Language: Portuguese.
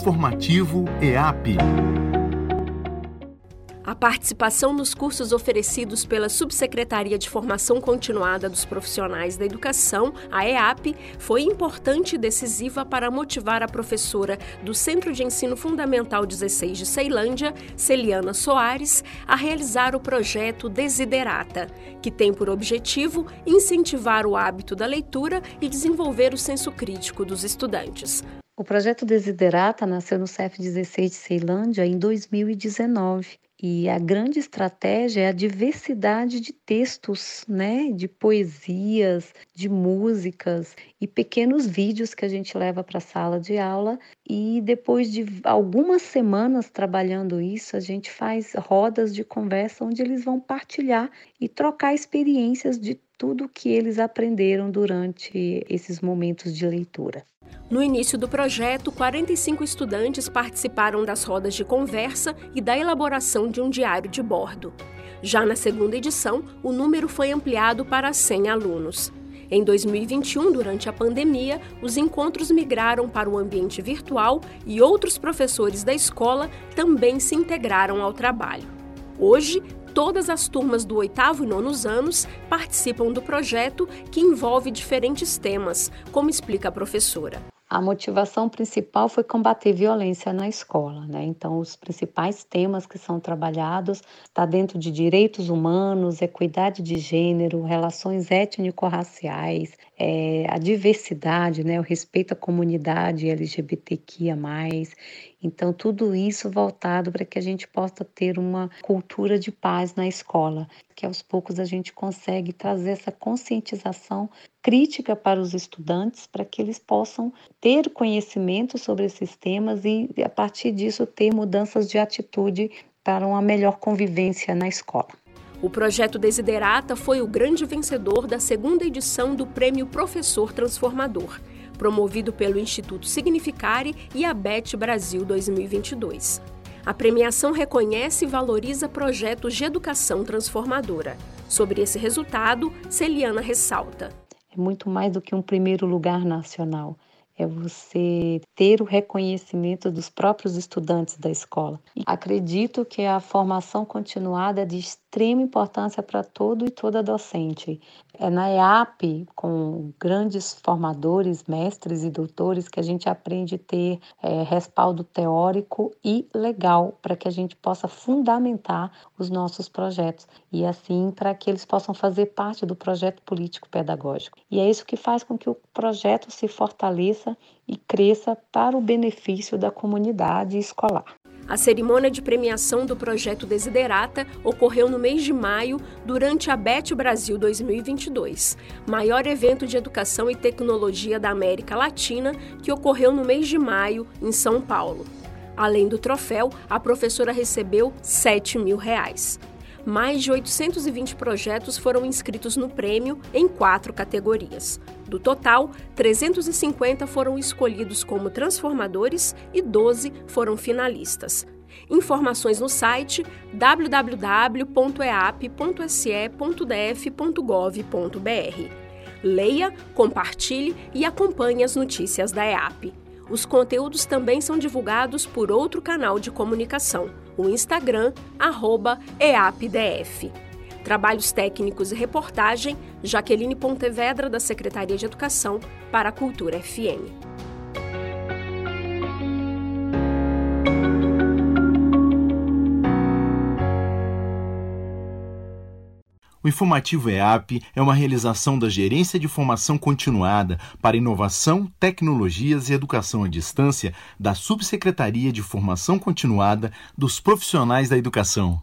Informativo EAP. A participação nos cursos oferecidos pela Subsecretaria de Formação Continuada dos Profissionais da Educação, a EAP, foi importante e decisiva para motivar a professora do Centro de Ensino Fundamental 16 de Ceilândia, Celiana Soares, a realizar o projeto Desiderata, que tem por objetivo incentivar o hábito da leitura e desenvolver o senso crítico dos estudantes. O projeto Desiderata nasceu no CEF 16 de Ceilândia em 2019 e a grande estratégia é a diversidade de textos, né, de poesias, de músicas e pequenos vídeos que a gente leva para a sala de aula. E depois de algumas semanas trabalhando isso, a gente faz rodas de conversa onde eles vão partilhar e trocar experiências de tudo que eles aprenderam durante esses momentos de leitura. No início do projeto, 45 estudantes participaram das rodas de conversa e da elaboração de um diário de bordo. Já na segunda edição, o número foi ampliado para 100 alunos. Em 2021, durante a pandemia, os encontros migraram para o ambiente virtual e outros professores da escola também se integraram ao trabalho. Hoje, todas as turmas do oitavo e nonos anos participam do projeto que envolve diferentes temas, como explica a professora. A motivação principal foi combater violência na escola, né? Então, os principais temas que são trabalhados está dentro de direitos humanos, equidade de gênero, relações étnico-raciais, é, a diversidade, né? O respeito à comunidade LGBTQIA+. Então, tudo isso voltado para que a gente possa ter uma cultura de paz na escola, que aos poucos a gente consegue trazer essa conscientização crítica para os estudantes, para que eles possam ter conhecimento sobre esses temas e, a partir disso, ter mudanças de atitude para uma melhor convivência na escola. O projeto Desiderata foi o grande vencedor da segunda edição do Prêmio Professor Transformador, promovido pelo Instituto Significare e a BET Brasil 2022. A premiação reconhece e valoriza projetos de educação transformadora. Sobre esse resultado, Celiana ressalta. É muito mais do que um primeiro lugar nacional é você ter o reconhecimento dos próprios estudantes da escola. Acredito que a formação continuada é de extrema importância para todo e toda docente. É na EAP, com grandes formadores, mestres e doutores, que a gente aprende a ter é, respaldo teórico e legal para que a gente possa fundamentar os nossos projetos e assim para que eles possam fazer parte do projeto político pedagógico. E é isso que faz com que o projeto se fortaleça e cresça para o benefício da comunidade escolar. A cerimônia de premiação do projeto Desiderata ocorreu no mês de maio, durante a BET Brasil 2022, maior evento de educação e tecnologia da América Latina, que ocorreu no mês de maio, em São Paulo. Além do troféu, a professora recebeu 7 mil reais mais de 820 projetos foram inscritos no prêmio em quatro categorias. Do total, 350 foram escolhidos como transformadores e 12 foram finalistas. Informações no site www.eap.se.df.gov.br. Leia, compartilhe e acompanhe as notícias da EAP. Os conteúdos também são divulgados por outro canal de comunicação, o Instagram, EAPDF. Trabalhos técnicos e reportagem, Jaqueline Pontevedra, da Secretaria de Educação, para a Cultura FM. O informativo EAP é uma realização da Gerência de Formação Continuada para Inovação, Tecnologias e Educação à Distância da Subsecretaria de Formação Continuada dos Profissionais da Educação.